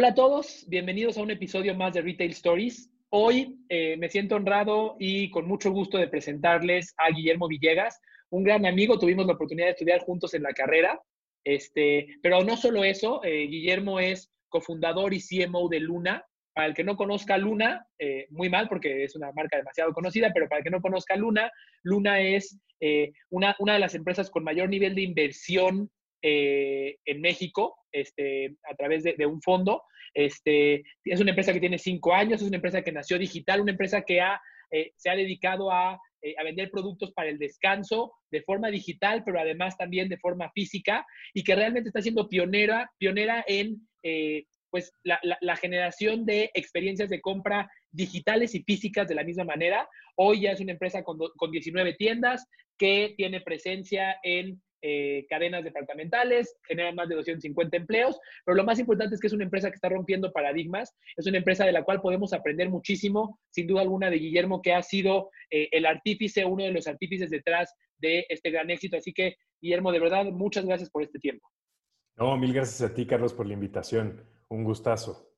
Hola a todos, bienvenidos a un episodio más de Retail Stories. Hoy eh, me siento honrado y con mucho gusto de presentarles a Guillermo Villegas, un gran amigo. Tuvimos la oportunidad de estudiar juntos en la carrera, este, pero no solo eso, eh, Guillermo es cofundador y CMO de Luna. Para el que no conozca Luna, eh, muy mal porque es una marca demasiado conocida, pero para el que no conozca Luna, Luna es una, una de las empresas con mayor nivel de inversión eh, en México este, a través de, un fondo. Este, es una empresa que tiene cinco años, es una empresa que nació digital, una empresa que ha, eh, se ha dedicado a, eh, a, vender productos para el descanso de forma digital, pero además también de forma física y que realmente está siendo pionera, pionera en pues, la, la, generación de experiencias de compra digitales y físicas de la misma manera. Hoy ya es una empresa con, con 19 tiendas que tiene presencia en eh, cadenas departamentales, generan más de 250 empleos, pero lo más importante es que es una empresa que está rompiendo paradigmas, es una empresa de la cual podemos aprender muchísimo, sin duda alguna, de Guillermo, que ha sido eh, el artífice, uno de los artífices detrás de este gran éxito. Así que, Guillermo, de verdad, muchas gracias por este tiempo. No, mil gracias a ti, Carlos, por la invitación. Un gustazo.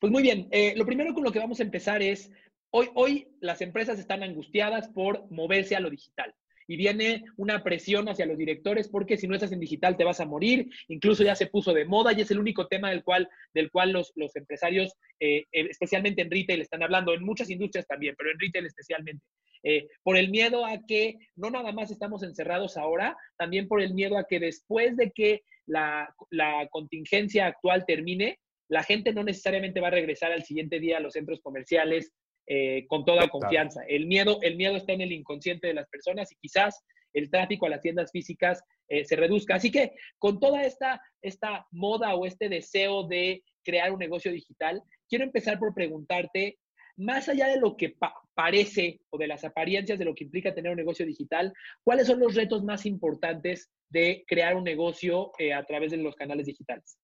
Pues muy bien, eh, lo primero con lo que vamos a empezar es, hoy, hoy las empresas están angustiadas por moverse a lo digital y viene una presión hacia los directores porque si no estás en digital te vas a morir, incluso ya se puso de moda y es el único tema del cual, del cual los, los empresarios, eh, especialmente en retail, están hablando, en muchas industrias también, pero en retail especialmente. Eh, por el miedo a que no nada más estamos encerrados ahora, también por el miedo a que después de que la, la contingencia actual termine, la gente no necesariamente va a regresar al siguiente día a los centros comerciales, eh, con toda confianza. El miedo, el miedo está en el inconsciente de las personas y quizás el tráfico a las tiendas físicas eh, se reduzca. Así que con toda esta, esta moda o este deseo de crear un negocio digital, quiero empezar por preguntarte, más allá de lo que parece o de las apariencias de lo que implica tener un negocio digital, ¿cuáles son los retos más importantes de crear un negocio eh, a través de los canales digitales?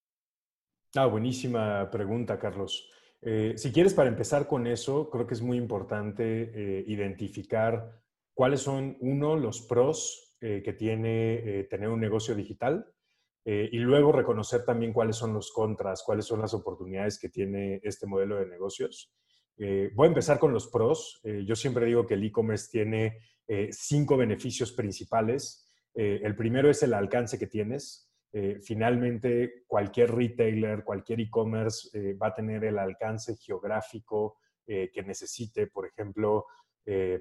Ah, buenísima pregunta, Carlos. Eh, si quieres, para empezar con eso, creo que es muy importante eh, identificar cuáles son, uno, los pros eh, que tiene tener un negocio digital y luego reconocer también cuáles son los contras, cuáles son las oportunidades que tiene este modelo de negocios. voy a empezar con los pros. yo siempre digo que el e-commerce tiene cinco beneficios principales. el primero es el alcance que tienes. Eh, finalmente cualquier retailer, cualquier e-commerce eh, va a tener el alcance geográfico eh, que necesite. Por ejemplo,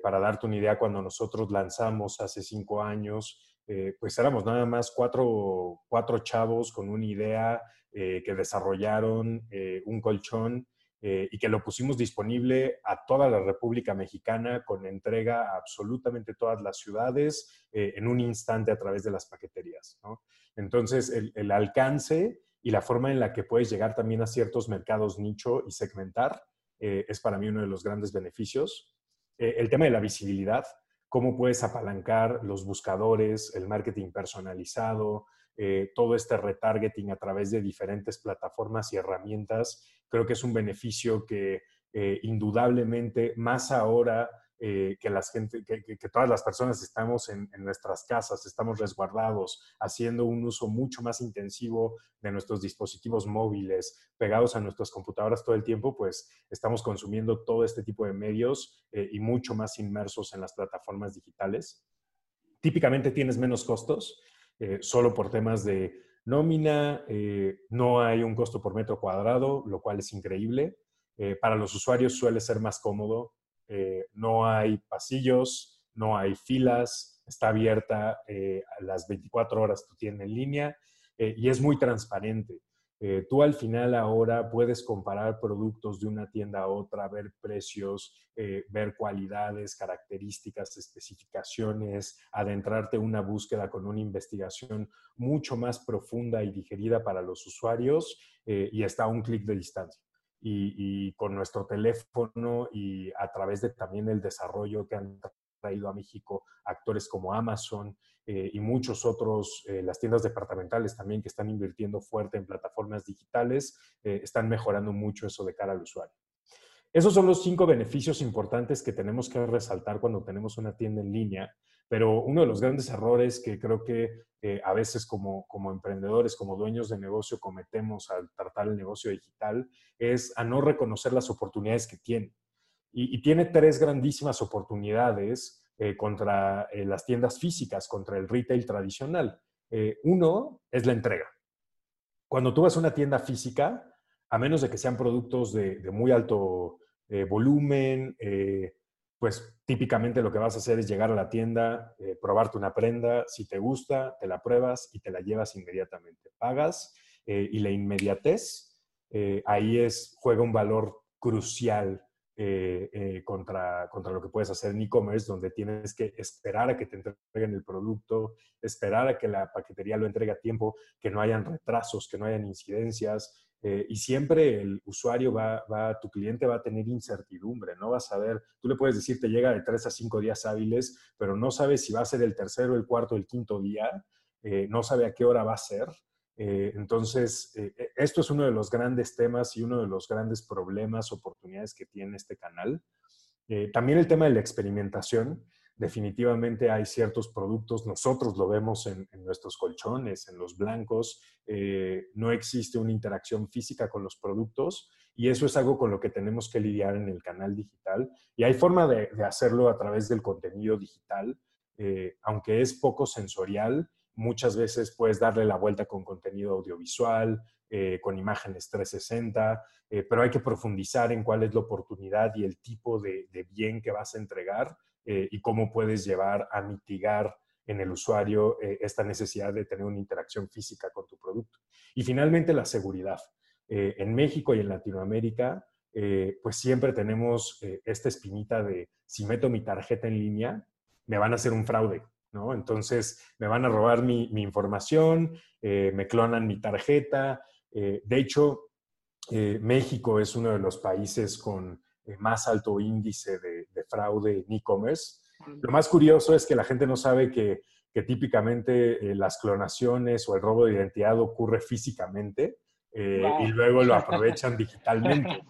para darte una idea, cuando nosotros lanzamos hace cinco años, pues éramos nada más cuatro, cuatro chavos con una idea que desarrollaron un colchón y que lo pusimos disponible a toda la República Mexicana con entrega a absolutamente todas las ciudades en un instante a través de las paqueterías. Entonces, el, alcance y la forma en la que puedes llegar también a ciertos mercados nicho y segmentar eh, es para mí uno de los grandes beneficios. Eh, el tema de la visibilidad, cómo puedes apalancar los buscadores, el marketing personalizado, eh, todo este retargeting a través de diferentes plataformas y herramientas, creo que es un beneficio que indudablemente más ahora eh, que, las gente, que, todas las personas estamos en, nuestras casas, estamos resguardados, haciendo un uso mucho más intensivo de nuestros dispositivos móviles, pegados a nuestras computadoras todo el tiempo, pues estamos consumiendo todo este tipo de medios eh, y mucho más inmersos en las plataformas digitales. Típicamente tienes menos costos, eh, solo por temas de nómina, no hay un costo por metro cuadrado, lo cual es increíble. para los usuarios suele ser más cómodo eh, no hay pasillos, no hay filas, está abierta eh, a las 24 horas tu tienda en línea eh, y es muy transparente. Tú al final ahora puedes comparar productos de una tienda a otra, ver precios, ver cualidades, características, especificaciones, adentrarte en una búsqueda con una investigación mucho más profunda y digerida para los usuarios y está a un clic de distancia. Y, con nuestro teléfono y a través de también el desarrollo que han traído a México actores como Amazon eh, y muchos otros, eh, las tiendas departamentales también que están invirtiendo fuerte en plataformas digitales, eh, están mejorando mucho eso de cara al usuario. Esos son los cinco beneficios importantes que tenemos que resaltar cuando tenemos una tienda en línea, Pero uno de los grandes errores que creo que a veces como, como emprendedores, como dueños de negocio cometemos al tratar el negocio digital es a no reconocer las oportunidades que tiene. Y, tiene tres grandísimas oportunidades eh, contra eh, las tiendas físicas, contra el retail tradicional. uno es la entrega. Cuando tú vas a una tienda física, a menos de que sean productos de, muy alto volumen, pues típicamente lo que vas a hacer es llegar a la tienda, eh, probarte una prenda, si te gusta, te la pruebas y te la llevas inmediatamente. Pagas eh, y la inmediatez, eh, ahí es, juega un valor crucial contra, contra lo que puedes hacer en e-commerce, donde tienes que esperar a que te entreguen el producto, esperar a que la paquetería lo entregue a tiempo, que no hayan retrasos, que no hayan incidencias, eh, y siempre el usuario va, va, tu cliente va a tener incertidumbre, no va a saber, tú le puedes decir te llega de tres a cinco días hábiles, pero no sabes si va a ser el tercero, el cuarto, el quinto día, eh, no sabe a qué hora va a ser. Eh, entonces, esto es uno de los grandes temas y uno de los grandes problemas, oportunidades que tiene este canal. también el tema de la experimentación definitivamente hay ciertos productos, nosotros lo vemos en, nuestros colchones, en los blancos, eh, no existe una interacción física con los productos y eso es algo con lo que tenemos que lidiar en el canal digital y hay forma de, hacerlo a través del contenido digital, eh, aunque es poco sensorial, muchas veces puedes darle la vuelta con contenido audiovisual, eh, con imágenes 360, pero hay que profundizar en cuál es la oportunidad y el tipo de bien que vas a entregar eh, y cómo puedes llevar a mitigar en el usuario eh, esta necesidad de tener una interacción física con tu producto. Y finalmente, la seguridad. Eh, en México y en Latinoamérica, pues siempre tenemos esta espinita de si meto mi tarjeta en línea, me van a hacer un fraude, ¿no? Entonces, me van a robar mi, mi información, me clonan mi tarjeta. de hecho, México es uno de los países con eh, más alto índice de, fraude en e-commerce. Lo más curioso es que la gente no sabe que, típicamente eh, las clonaciones o el robo de identidad ocurre físicamente eh, y luego lo aprovechan digitalmente.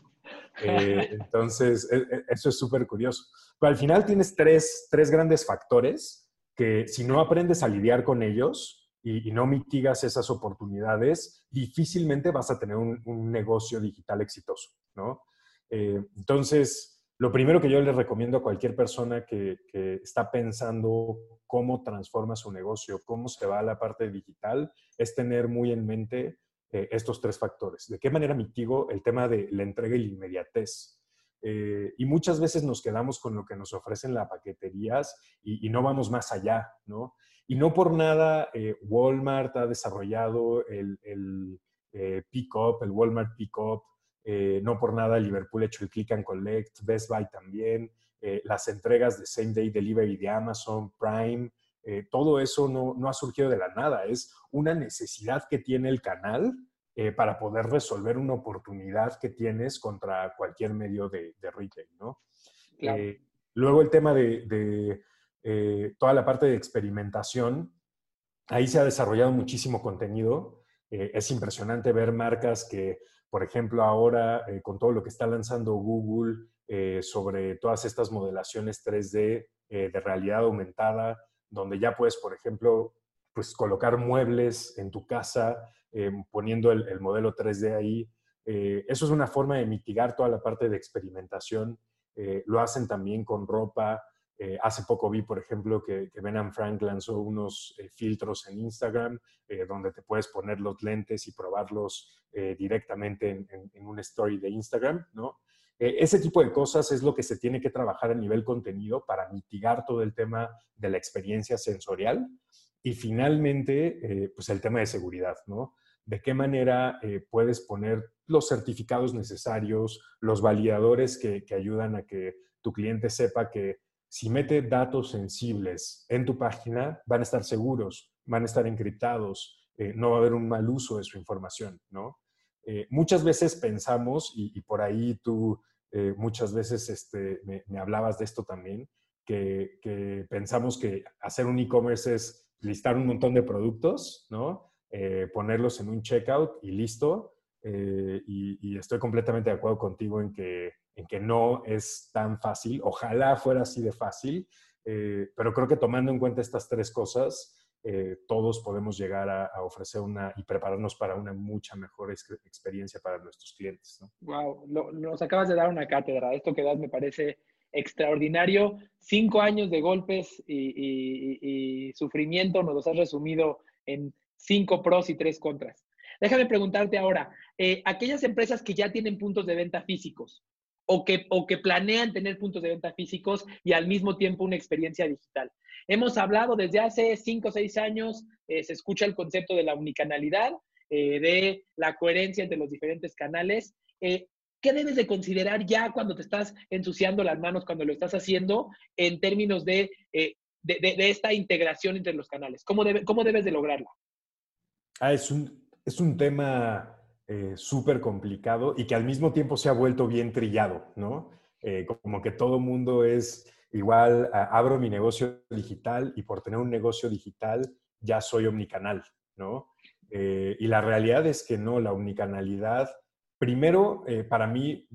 entonces, e, e, eso es súper curioso. Pero al final tienes tres, grandes factores que si no aprendes a lidiar con ellos y, no mitigas esas oportunidades, difícilmente vas a tener un, negocio digital exitoso, ¿no? Eh, entonces, lo primero que yo les recomiendo a cualquier persona que, está pensando cómo transforma su negocio, cómo se va a la parte digital, es tener muy en mente eh, estos tres factores. ¿De qué manera mitigo el tema de la entrega y la inmediatez? Eh, y muchas veces nos quedamos con lo que nos ofrecen las paqueterías y, no vamos más allá, ¿no? Y no por nada Walmart ha desarrollado el, el Pick Up, el Walmart Pick Up, eh, no por nada Liverpool ha hecho el click and collect, Best Buy también, eh, las entregas de same day delivery de Amazon, Prime, eh, todo eso no, ha surgido de la nada, es una necesidad que tiene el canal para poder resolver una oportunidad que tienes contra cualquier medio de, retail, ¿no? luego el tema de, de toda la parte de experimentación, ahí se ha desarrollado muchísimo contenido. es impresionante ver marcas que por ejemplo, ahora eh, con todo lo que está lanzando Google eh, sobre todas estas modelaciones 3D eh, de realidad aumentada, donde ya puedes, por ejemplo, pues colocar muebles en tu casa poniendo el, el, modelo 3D ahí. eso es una forma de mitigar toda la parte de experimentación. lo hacen también con ropa. Eh, hace poco vi, por ejemplo, que, que Ben Frank lanzó unos eh, filtros en Instagram eh, donde te puedes poner los lentes y probarlos directamente en, en, un story de Instagram, ¿no? ese tipo de cosas es lo que se tiene que trabajar a nivel contenido para mitigar todo el tema de la experiencia sensorial y finalmente, pues el tema de seguridad, ¿no? De qué manera puedes poner los certificados necesarios, los validadores que, que ayudan a que tu cliente sepa que si mete datos sensibles en tu página, van a estar seguros, van a estar encriptados, eh, no va a haber un mal uso de su información, ¿no? Eh, muchas veces pensamos, y, por ahí tú eh, muchas veces este, me, hablabas de esto también, que, pensamos que hacer un e-commerce es listar un montón de productos, ¿no? ponerlos en un checkout y listo. y, estoy completamente de acuerdo contigo en que en que no es tan fácil. Ojalá fuera así de fácil. pero creo que tomando en cuenta estas tres cosas, todos podemos llegar a, ofrecer una y prepararnos para una mucha mejor experiencia para nuestros clientes. Wow, nos acabas de dar una cátedra. Esto que das me parece extraordinario. Cinco años de golpes y, sufrimiento nos los has resumido en cinco pros y tres contras. Déjame preguntarte ahora, eh, aquellas empresas que ya tienen puntos de venta físicos o que, o que planean tener puntos de venta físicos y al mismo tiempo una experiencia digital. Hemos hablado desde hace cinco o seis años, eh, se escucha el concepto de la unicanalidad, eh, de la coherencia entre los diferentes canales. ¿Qué debes de considerar ya cuando te estás ensuciando las manos, cuando lo estás haciendo, en términos de, eh, de, esta integración entre los canales? ¿Cómo, cómo debes de lograrla? Ah, es, un, es un tema eh, súper complicado y que al mismo tiempo se ha vuelto bien trillado, ¿no? Eh, como que todo mundo es igual, abro mi negocio digital y por tener un negocio digital ya soy omnicanal, ¿no? y la realidad es que no, la omnicanalidad Primero, eh, para mí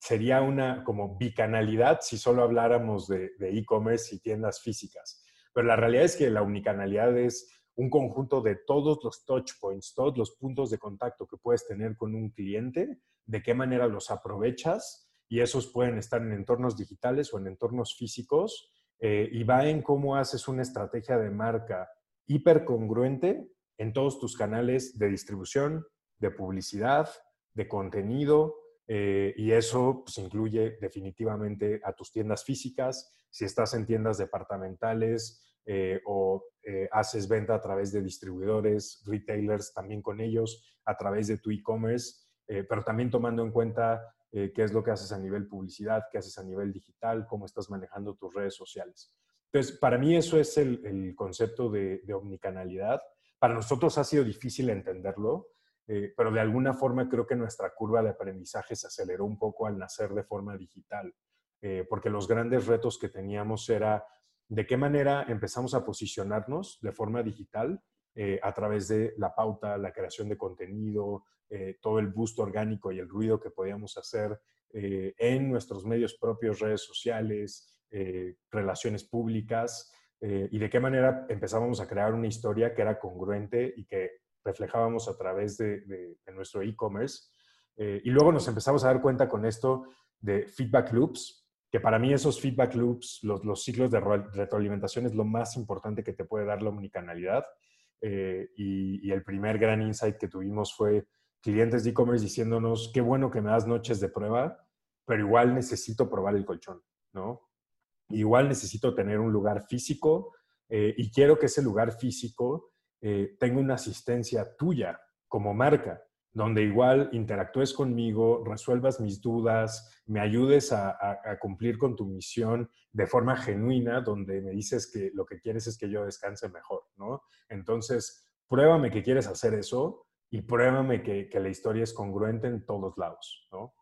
sería una como bicanalidad si solo habláramos de e-commerce y tiendas físicas. Pero la realidad es que la unicanalidad es un conjunto de todos los touch points, todos los puntos de contacto que puedes tener con un cliente, de qué manera los aprovechas y esos pueden estar en entornos digitales o en entornos físicos eh, y va en cómo haces una estrategia de marca hipercongruente en todos tus canales de distribución, de publicidad, de contenido eh, y eso pues, incluye definitivamente a tus tiendas físicas, si estás en tiendas departamentales eh, o eh, haces venta a través de distribuidores, retailers, también con ellos, a través de tu e-commerce, pero también tomando en cuenta qué es lo que haces a nivel publicidad, qué haces a nivel digital, cómo estás manejando tus redes sociales. Entonces, para mí eso es el, el concepto de omnicanalidad. Para nosotros ha sido difícil entenderlo, eh, pero de alguna forma creo que nuestra curva de aprendizaje se aceleró un poco al nacer de forma digital, eh, porque los grandes retos que teníamos era de qué manera empezamos a posicionarnos de forma digital eh, a través de la pauta, la creación de contenido, todo el boost orgánico y el ruido que podíamos hacer en nuestros medios propios, redes sociales, relaciones públicas, y de qué manera empezábamos a crear una historia que era congruente y que reflejábamos a través de, nuestro e-commerce. Eh, y luego nos empezamos a dar cuenta con esto de feedback loops, que para mí esos feedback loops, los, ciclos de retroalimentación es lo más importante que te puede dar la omnicanalidad. Eh, y, el primer gran insight que tuvimos fue clientes de e-commerce diciéndonos, qué bueno que me das noches de prueba, pero igual necesito probar el colchón, ¿no? Igual necesito tener un lugar físico eh, y quiero que ese lugar físico eh, tengo una asistencia tuya como marca, donde igual interactúes conmigo, resuelvas mis dudas, me ayudes a, cumplir con tu misión de forma genuina, donde me dices que lo que quieres es que yo descanse mejor, ¿no? Entonces, pruébame que quieres hacer eso y pruébame que, la historia es congruente en todos lados, ¿no?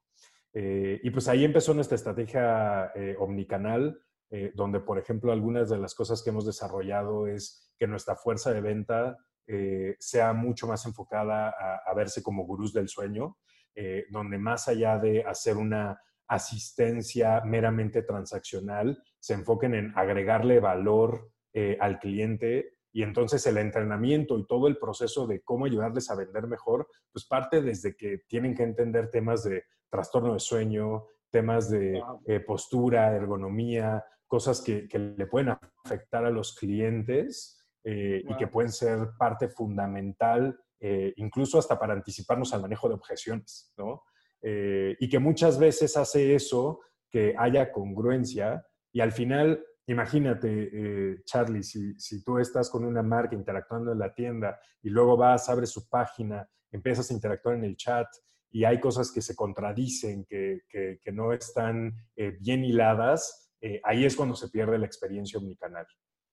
Eh, y pues ahí empezó nuestra estrategia eh, omnicanal, eh, donde, por ejemplo, algunas de las cosas que hemos desarrollado es que nuestra fuerza de venta eh, sea mucho más enfocada a, verse como gurús del sueño, eh, donde más allá de hacer una asistencia meramente transaccional, se enfoquen en agregarle valor al cliente y entonces el entrenamiento y todo el proceso de cómo ayudarles a vender mejor, pues parte desde que tienen que entender temas de trastorno de sueño, temas de postura, ergonomía, cosas que, le pueden afectar a los clientes eh, y que pueden ser parte fundamental, eh, incluso hasta para anticiparnos al manejo de objeciones, ¿no? Eh, y que muchas veces hace eso, que haya congruencia y al final, imagínate, Charlie, si, si, tú estás con una marca interactuando en la tienda y luego vas, abres su página, empiezas a interactuar en el chat y hay cosas que se contradicen, que, que, que no están bien hiladas, eh, ahí es cuando se pierde la experiencia omnicanal.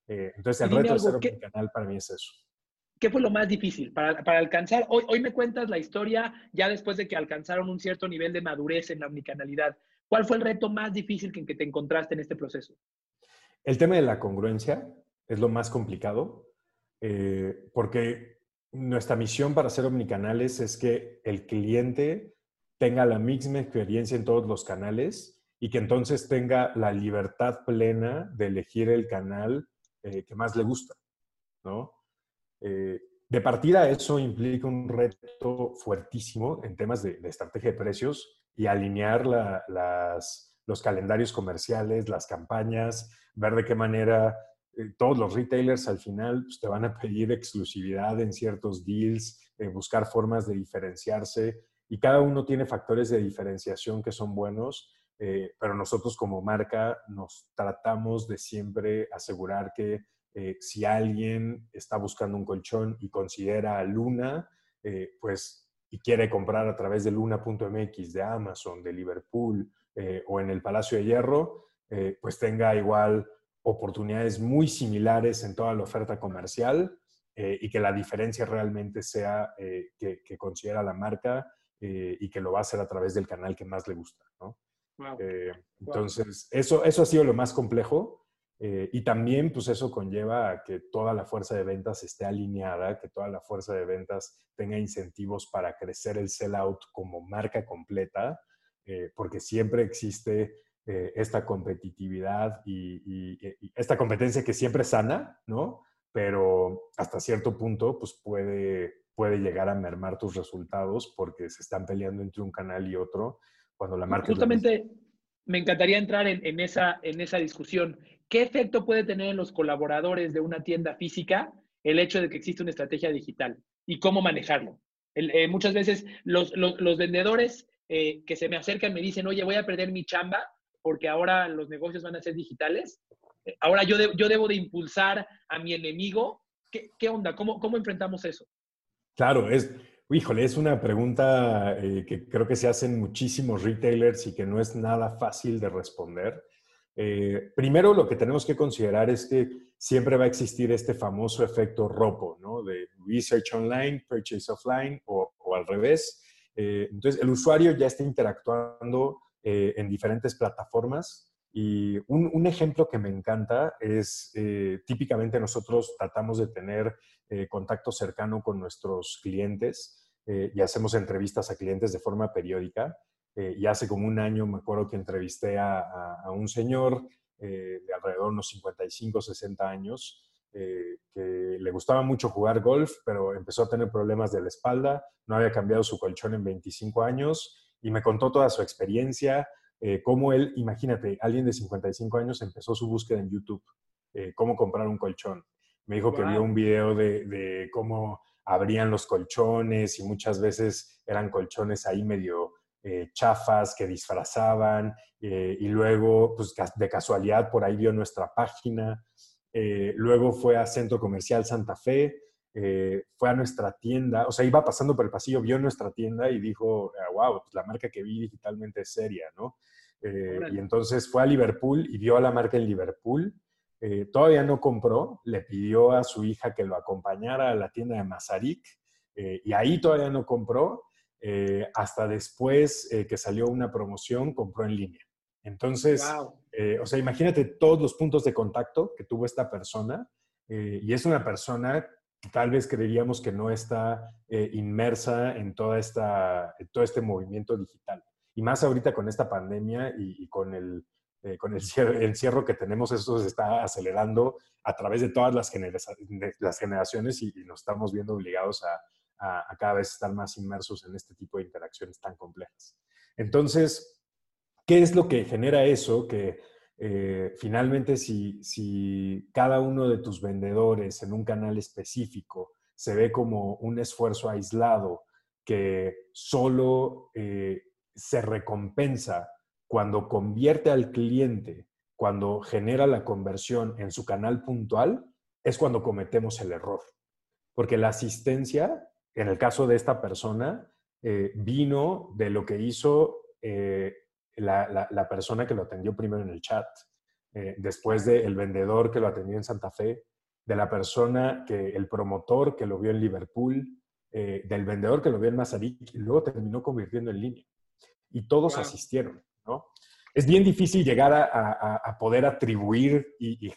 Eh, entonces, el reto de ser omnicanal para mí es eso. ¿Qué fue lo más difícil para, para, alcanzar? Hoy, hoy me cuentas la historia ya después de que alcanzaron un cierto nivel de madurez en la omnicanalidad. ¿Cuál fue el reto más difícil en que te encontraste en este proceso? El tema de la congruencia es lo más complicado, eh, porque nuestra misión para ser omnicanales es que el cliente tenga la misma experiencia en todos los canales y que entonces tenga la libertad plena de elegir el canal eh, que más le gusta, ¿no? Eh, de partida, eso implica un reto fuertísimo en temas de, estrategia de precios y alinear los calendarios comerciales, las campañas, ver de qué manera eh, todos los retailers al final pues, te van a pedir exclusividad en ciertos deals, buscar formas de diferenciarse y cada uno tiene factores de diferenciación que son buenos eh, pero nosotros como marca nos tratamos de siempre asegurar que eh, si alguien está buscando un colchón y considera Luna, eh, pues y quiere comprar a través de luna.mx, de Amazon, de Liverpool o en el Palacio de Hierro, pues tenga igual oportunidades muy similares en toda la oferta comercial y que la diferencia realmente sea que, que, considera la marca y que lo va a hacer a través del canal que más le gusta. ¿no? Eh, entonces, Eso, eso ha sido lo más complejo. Eh, y también, pues eso conlleva a que toda la fuerza de ventas esté alineada, que toda la fuerza de ventas tenga incentivos para crecer el sell-out como marca completa, eh, porque siempre existe esta competitividad y, y, esta competencia que siempre es sana, ¿no? Pero hasta cierto punto, pues puede, puede llegar a mermar tus resultados porque se están peleando entre un canal y otro cuando la marca... Justamente me encantaría entrar en, esa, en esa discusión. ¿Qué efecto puede tener en los colaboradores de una tienda física el hecho de que existe una estrategia digital y cómo manejarlo? Eh, muchas veces los, vendedores eh, que se me acercan me dicen, oye, voy a perder mi chamba porque ahora los negocios van a ser digitales. Eh, ahora yo, yo debo de impulsar a mi enemigo. ¿Qué, qué onda? ¿Cómo, ¿Cómo enfrentamos eso? Claro, es, Híjole, es una pregunta eh, que creo que se hacen muchísimos retailers y que no es nada fácil de responder. Eh, primero, lo que tenemos que considerar es que siempre va a existir este famoso efecto ROPO, ¿no? De research online, purchase offline o, al revés. Eh, entonces, el usuario ya está interactuando en diferentes plataformas y un, ejemplo que me encanta es, típicamente nosotros tratamos de tener eh, contacto cercano con nuestros clientes eh, y hacemos entrevistas a clientes de forma periódica. Eh, y hace como un año me acuerdo que entrevisté a, un señor de alrededor de unos 55, 60 años, que le gustaba mucho jugar golf, pero empezó a tener problemas de la espalda, no había cambiado su colchón en 25 años y me contó toda su experiencia, cómo él, imagínate, alguien de 55 años empezó su búsqueda en YouTube, cómo comprar un colchón. Me dijo que vio un video de, cómo abrían los colchones y muchas veces eran colchones ahí medio eh, chafas que disfrazaban eh, y luego, pues de casualidad, por ahí vio nuestra página. Eh, luego fue a Centro Comercial Santa Fe, fue a nuestra tienda, o sea, iba pasando por el pasillo, vio nuestra tienda y dijo, wow, ah, pues la marca que vi digitalmente es seria, ¿no? y entonces fue a Liverpool y vio a la marca en Liverpool eh, todavía no compró, le pidió a su hija que lo acompañara a la tienda de Mazarik eh, y ahí todavía no compró, eh, hasta después que salió una promoción, compró en línea. Entonces, o sea, imagínate todos los puntos de contacto que tuvo esta persona y es una persona tal vez creeríamos que no está inmersa en toda esta, todo este movimiento digital. Y más ahorita con esta pandemia y con el, eh, con el encierro que tenemos, eso se está acelerando a través de todas las, las generaciones y, nos estamos viendo obligados a, cada vez estar más inmersos en este tipo de interacciones tan complejas. Entonces, ¿qué es lo que genera eso? Que eh, finalmente si, cada uno de tus vendedores en un canal específico se ve como un esfuerzo aislado que solo eh, se recompensa cuando convierte al cliente, cuando genera la conversión en su canal puntual, es cuando cometemos el error. Porque la asistencia, en el caso de esta persona, eh, vino de lo que hizo eh, la, persona que lo atendió primero en el chat, eh, después del vendedor que lo atendió en Santa Fe, de la persona que, el promotor que lo vio en Liverpool, del vendedor que lo vio en Mazarik y luego terminó convirtiendo en línea. Y todos asistieron. Es bien difícil llegar a, poder atribuir y,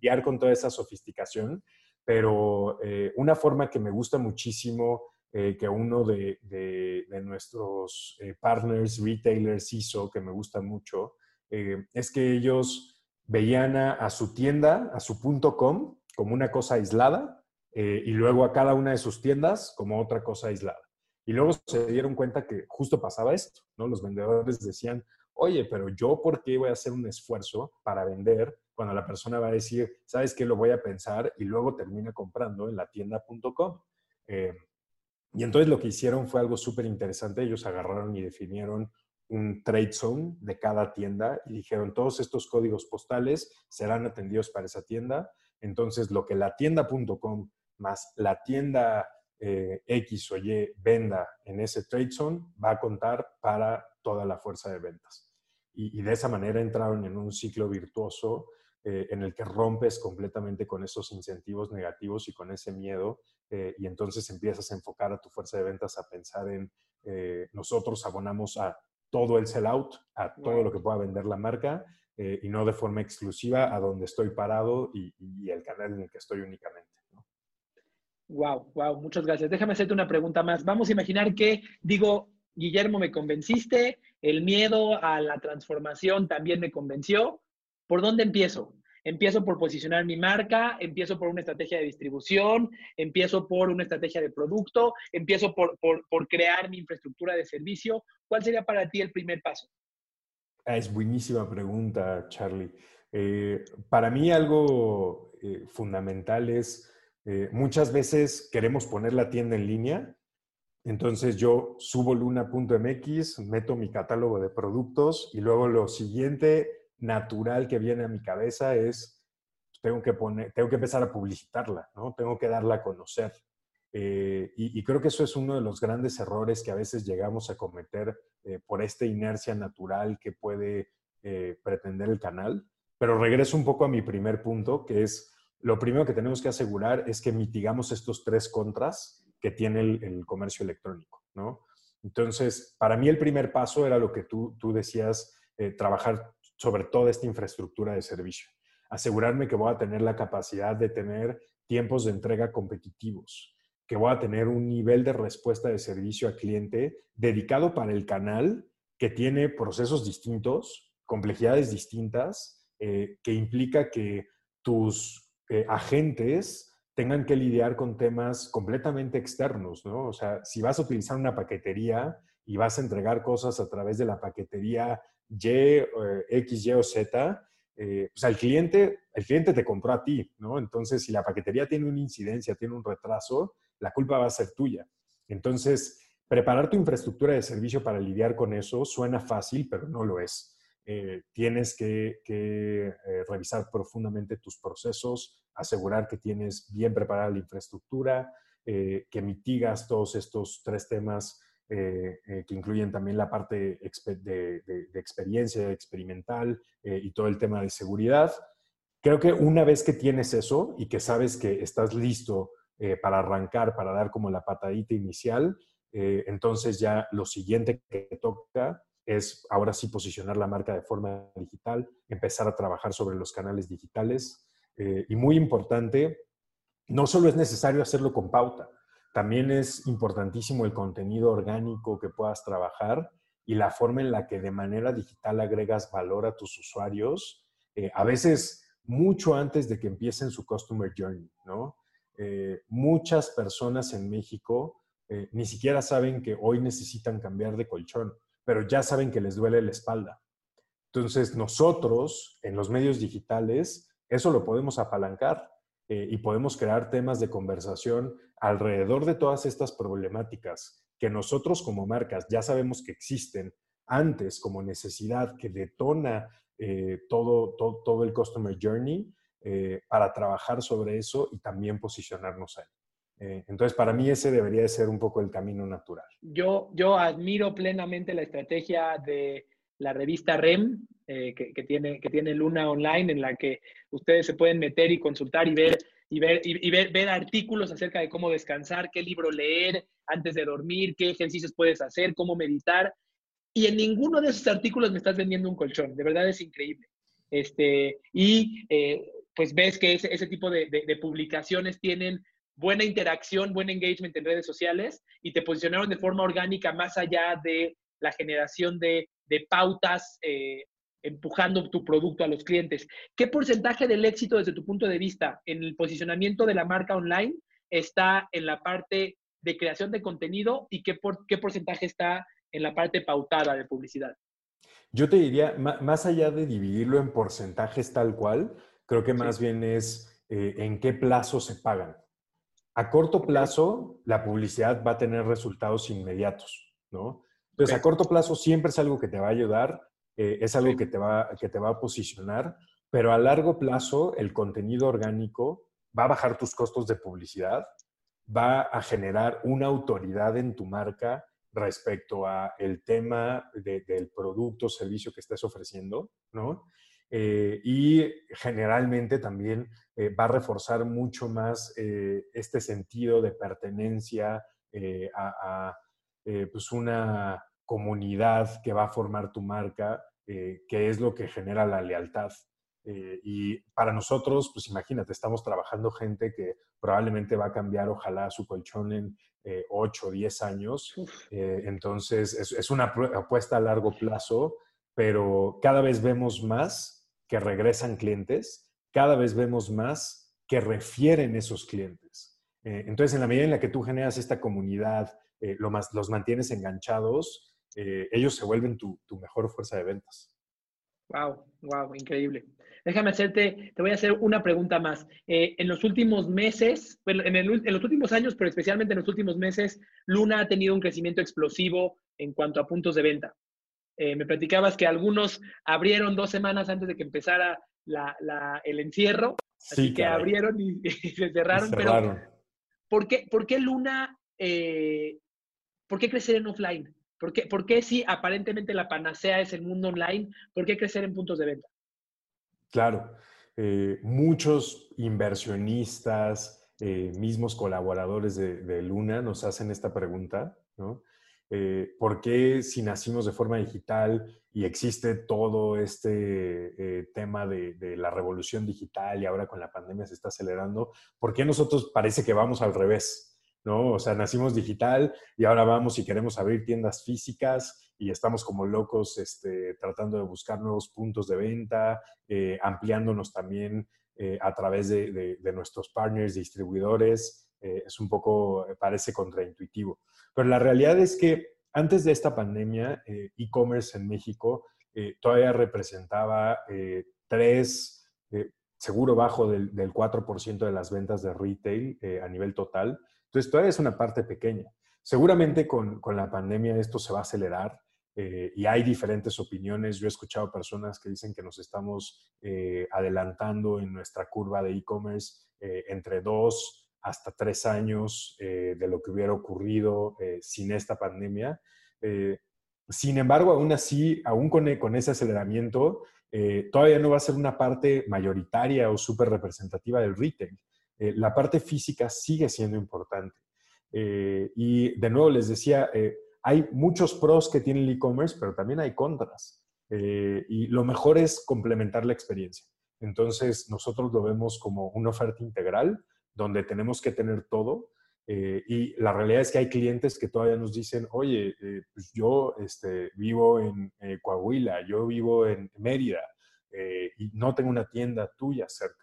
guiar con toda esa sofisticación, pero eh, una forma que me gusta muchísimo eh, que uno de, nuestros eh, partners, retailers hizo, que me gusta mucho, eh, es que ellos veían a, su tienda, a su punto .com, como una cosa aislada y luego a cada una de sus tiendas como otra cosa aislada. Y luego se dieron cuenta que justo pasaba esto, ¿no? Los vendedores decían, oye, pero yo por qué voy a hacer un esfuerzo para vender cuando la persona va a decir, ¿sabes qué? Lo voy a pensar y luego termina comprando en la tienda.com. Eh, y entonces lo que hicieron fue algo súper interesante. Ellos agarraron y definieron un trade zone de cada tienda y dijeron, todos estos códigos postales serán atendidos para esa tienda. Entonces, lo que la tienda.com más la tienda eh, X o Y venda en ese trade zone va a contar para toda la fuerza de ventas. Y, y de esa manera entraron en un ciclo virtuoso eh, en el que rompes completamente con esos incentivos negativos y con ese miedo eh, y entonces empiezas a enfocar a tu fuerza de ventas a pensar en eh, nosotros abonamos a todo el sellout, a todo lo que pueda vender la marca y no de forma exclusiva a donde estoy parado y, y el canal en el que estoy únicamente. Wow, wow, muchas gracias. Déjame hacerte una pregunta más. Vamos a imaginar que, digo, Guillermo, me convenciste, el miedo a la transformación también me convenció, ¿Por dónde empiezo? Empiezo por posicionar mi marca, empiezo por una estrategia de distribución, empiezo por una estrategia de producto, empiezo por, crear mi infraestructura de servicio. ¿Cuál sería para ti el primer paso? Ah, es buenísima pregunta, Charlie. Eh, para mí algo eh, fundamental es, eh, muchas veces queremos poner la tienda en línea, entonces yo subo luna.mx, meto mi catálogo de productos y luego lo siguiente natural que viene a mi cabeza es, tengo que, poner, tengo que empezar a publicitarla, ¿no? Tengo que darla a conocer. Eh, y, creo que eso es uno de los grandes errores que a veces llegamos a cometer eh, por esta inercia natural que puede eh, pretender el canal. Pero regreso un poco a mi primer punto, que es lo primero que tenemos que asegurar es que mitigamos estos tres contras que tiene el, comercio electrónico, ¿no? Entonces, para mí el primer paso era lo que tú, tú decías, trabajar sobre toda esta infraestructura de servicio. Asegurarme que voy a tener la capacidad de tener tiempos de entrega competitivos, que voy a tener un nivel de respuesta de servicio al cliente dedicado para el canal que tiene procesos distintos, complejidades distintas, eh, que implica que tus eh, agentes tengan que lidiar con temas completamente externos, ¿no? O sea, si vas a utilizar una paquetería y vas a entregar cosas a través de la paquetería y, eh, X, Y o Z, eh, pues al cliente, el cliente te compró a ti, ¿no? Entonces, si la paquetería tiene una incidencia, tiene un retraso, la culpa va a ser tuya. Entonces, preparar tu infraestructura de servicio para lidiar con eso suena fácil, pero no lo es. Eh, tienes que, que revisar profundamente tus procesos, asegurar que tienes bien preparada la infraestructura, que mitigas todos estos tres temas eh, eh, que incluyen también la parte de, experiencia experimental eh, y todo el tema de seguridad. Creo que una vez que tienes eso y que sabes que estás listo para arrancar, para dar como la patadita inicial, entonces ya lo siguiente que toca es ahora sí posicionar la marca de forma digital, empezar a trabajar sobre los canales digitales y muy importante, no solo es necesario hacerlo con pauta, también es importantísimo el contenido orgánico que puedas trabajar y la forma en la que de manera digital agregas valor a tus usuarios, eh, a veces mucho antes de que empiecen su Customer Journey, ¿no? Eh, muchas personas en México eh, ni siquiera saben que hoy necesitan cambiar de colchón, pero ya saben que les duele la espalda. Entonces, nosotros en los medios digitales, eso lo podemos apalancar y podemos crear temas de conversación alrededor de todas estas problemáticas que nosotros como marcas ya sabemos que existen antes como necesidad que detona eh, todo, todo, el Customer Journey eh, para trabajar sobre eso y también posicionarnos ahí. Eh, entonces, para mí ese debería de ser un poco el camino natural. Yo, yo admiro plenamente la estrategia de la revista REM, que, que, tiene, que tiene Luna Online, en la que ustedes se pueden meter y consultar y ver y, ver, y, ver, ver, artículos acerca de cómo descansar, qué libro leer antes de dormir, qué ejercicios puedes hacer, cómo meditar. Y en ninguno de esos artículos me estás vendiendo un colchón. De verdad es increíble. Este, y eh, pues ves que ese, ese tipo de, de, publicaciones tienen buena interacción, buen engagement en redes sociales y te posicionaron de forma orgánica más allá de la generación de, pautas eh, empujando tu producto a los clientes. ¿Qué porcentaje del éxito desde tu punto de vista en el posicionamiento de la marca online está en la parte de creación de contenido y qué, por, qué porcentaje está en la parte pautada de publicidad? Yo te diría, más allá de dividirlo en porcentajes tal cual, creo que más bien es eh, en qué plazo se pagan. A corto plazo, la publicidad va a tener resultados inmediatos, ¿no? Entonces, a corto plazo siempre es algo que te va a ayudar, eh, es algo que, te va, que te va a posicionar, pero a largo plazo, el contenido orgánico va a bajar tus costos de publicidad, va a generar una autoridad en tu marca respecto a el tema del producto o servicio que estés ofreciendo, ¿no? Eh, y generalmente también eh, va a reforzar mucho más eh, este sentido de pertenencia a, pues una comunidad que va a formar tu marca, que es lo que genera la lealtad. y para nosotros, pues imagínate, estamos trabajando gente que probablemente va a cambiar, ojalá, su colchón en 8 o 10 años. entonces, es, es una apuesta a largo plazo, pero cada vez vemos más que regresan clientes, cada vez vemos más que refieren esos clientes. Eh, entonces, en la medida en la que tú generas esta comunidad, eh, lo más, los mantienes enganchados, eh, ellos se vuelven tu, mejor fuerza de ventas. Wow, wow, increíble. Déjame hacerte, te voy a hacer una pregunta más. en los últimos meses, bueno, en, en, los últimos años, pero especialmente en los últimos meses, Luna ha tenido un crecimiento explosivo en cuanto a puntos de venta. Eh, me platicabas que algunos abrieron dos semanas antes de que empezara el encierro, así que abrieron y, se cerraron. Pero, ¿por qué, por qué Luna, eh, por qué crecer en offline? ¿Por qué, ¿Por qué si aparentemente la panacea es el mundo online, por qué crecer en puntos de venta? Claro, eh, muchos inversionistas, mismos colaboradores de, Luna nos hacen esta pregunta, ¿no? Eh, por qué si nacimos de forma digital y existe todo este eh, tema de, la revolución digital y ahora con la pandemia se está acelerando, ¿por qué nosotros parece que vamos al revés? ¿No? O sea, nacimos digital y ahora vamos y queremos abrir tiendas físicas y estamos como locos este, tratando de buscar nuevos puntos de venta, eh, ampliándonos también a través de, de, nuestros partners, distribuidores. es un poco, parece contraintuitivo. Pero la realidad es que antes de esta pandemia, eh, e-commerce en México eh, todavía representaba eh, tres, seguro bajo del, 4% de las ventas de retail a nivel total. Entonces, todavía es una parte pequeña. Seguramente con, con la pandemia esto se va a acelerar. y hay diferentes opiniones. Yo he escuchado personas que dicen que nos estamos adelantando en nuestra curva de e-commerce entre dos hasta tres años eh, de lo que hubiera ocurrido eh, sin esta pandemia. Eh, sin embargo, aún así, aún con, con ese aceleramiento, todavía no va a ser una parte mayoritaria o súper representativa del retail. La parte física sigue siendo importante. y de nuevo les decía, hay muchos pros que tiene el e-commerce, pero también hay contras. y lo mejor es complementar la experiencia. Entonces, nosotros lo vemos como una oferta integral donde tenemos que tener todo. Eh, y la realidad es que hay clientes que todavía nos dicen, oye, eh, pues yo este, vivo en eh, Coahuila, yo vivo en Mérida y no tengo una tienda tuya cerca.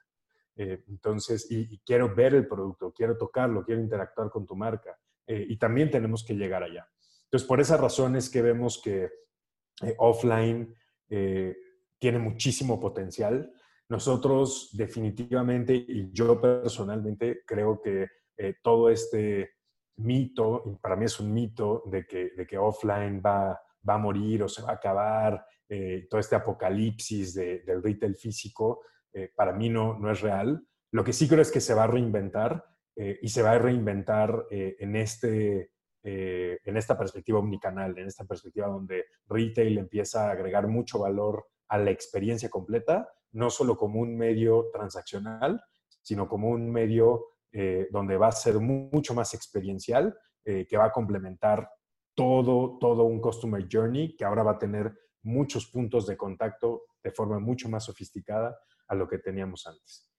Entonces, y, quiero ver el producto, quiero tocarlo, quiero interactuar con tu marca. y también tenemos que llegar allá. Entonces, por esas razones que vemos que offline tiene muchísimo potencial. Nosotros definitivamente, y yo personalmente, creo que eh, todo este mito, y para mí es un mito, de que, de que offline va, va a morir o se va a acabar, eh, todo este apocalipsis del retail físico, eh, para mí no, no es real. Lo que sí creo es que se va a reinventar y se va a reinventar en, este, en esta perspectiva omnicanal, en esta perspectiva donde retail empieza a agregar mucho valor a la experiencia completa no solo como un medio transaccional, sino como un medio eh, donde va a ser mucho más experiencial, eh, que va a complementar todo, todo un Customer Journey, que ahora va a tener muchos puntos de contacto de forma mucho más sofisticada a lo que teníamos antes.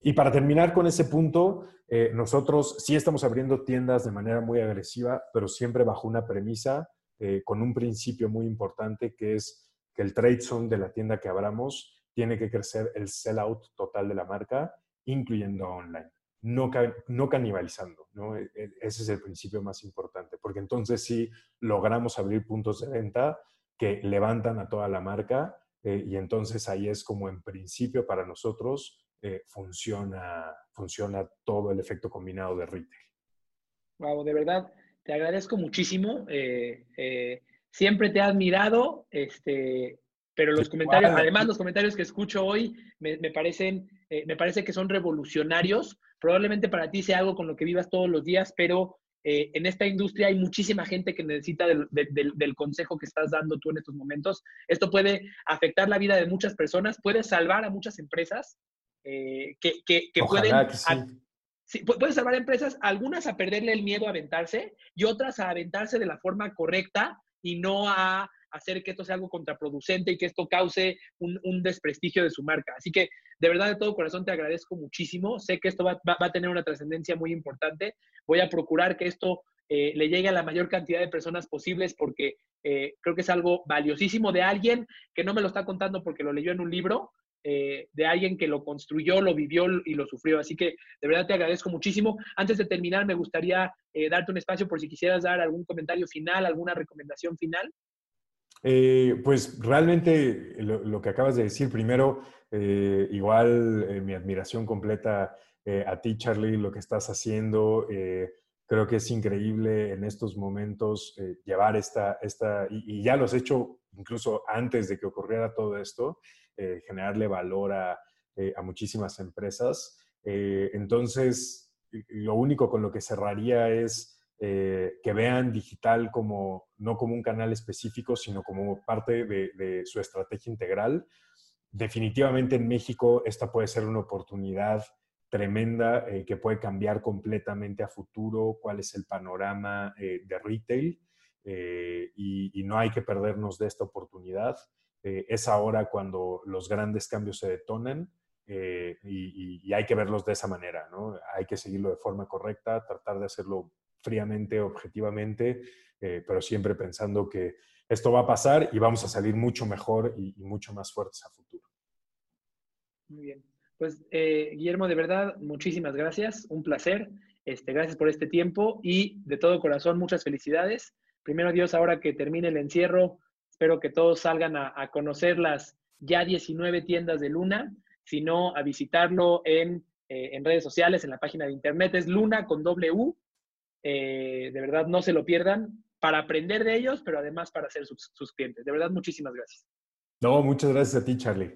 Y para terminar con ese punto, eh, nosotros sí estamos abriendo tiendas de manera muy agresiva, pero siempre bajo una premisa, eh, con un principio muy importante, que es que el trade zone de la tienda que abramos tiene que crecer el sell-out total de la marca, incluyendo online, no, canibalizando. ¿no? E, e, ese es el principio más importante, porque entonces sí logramos abrir puntos de venta que levantan a toda la marca eh, y entonces ahí es como en principio para nosotros eh, funciona, funciona todo el efecto combinado de retail. Wow, de verdad, te agradezco muchísimo. Eh, siempre te he admirado, este, pero los comentarios, además los comentarios que escucho hoy me, parecen, me parece que son revolucionarios. Probablemente para ti sea algo con lo que vivas todos los días, pero eh, en esta industria hay muchísima gente que necesita del, consejo que estás dando tú en estos momentos. Esto puede afectar la vida de muchas personas, puede salvar a muchas empresas eh, que, pueden... puede salvar empresas, algunas a perderle el miedo a aventarse y otras a aventarse de la forma correcta y no a hacer que esto sea algo contraproducente y que esto cause un, desprestigio de su marca. Así que de verdad de todo corazón te agradezco muchísimo. Sé que esto va, a tener una trascendencia muy importante. Voy a procurar que esto eh, le llegue a la mayor cantidad de personas posibles porque eh, creo que es algo valiosísimo de alguien que no me lo está contando porque lo leyó en un libro, eh, de alguien que lo construyó, lo vivió y lo sufrió. Así que de verdad te agradezco muchísimo. Antes de terminar, me gustaría darte un espacio por si quisieras dar algún comentario final, alguna recomendación final. Eh, pues realmente lo, que acabas de decir, primero, eh, igual eh, mi admiración completa a ti, Charlie, lo que estás haciendo. creo que es increíble en estos momentos llevar esta, esta y, ya lo has hecho incluso antes de que ocurriera todo esto, generarle valor a, a muchísimas empresas. entonces, lo único con lo que cerraría es eh, que vean digital como, no como un canal específico, sino como parte de, su estrategia integral. Definitivamente en México esta puede ser una oportunidad tremenda eh, que puede cambiar completamente a futuro cuál es el panorama eh, de retail y, no hay que perdernos de esta oportunidad. es ahora cuando los grandes cambios se detonan y, y, hay que verlos de esa manera, ¿no? Hay que seguirlo de forma correcta, tratar de hacerlo fríamente, objetivamente, eh, pero siempre pensando que esto va a pasar y vamos a salir mucho mejor y, mucho más fuertes a futuro. Muy bien. Pues eh, Guillermo, de verdad, muchísimas gracias, un placer. Este, gracias por este tiempo y de todo corazón muchas felicidades. Primero Dios, ahora que termine el encierro, espero que todos salgan a, conocer las ya 19 tiendas de Luna, sino a visitarlo en, eh, en redes sociales, en la página de internet, es Luna con W, eh, de verdad, no se lo pierdan para aprender de ellos, pero además para ser sus, sus clientes. De verdad, muchísimas gracias. No, muchas gracias a ti, Charlie.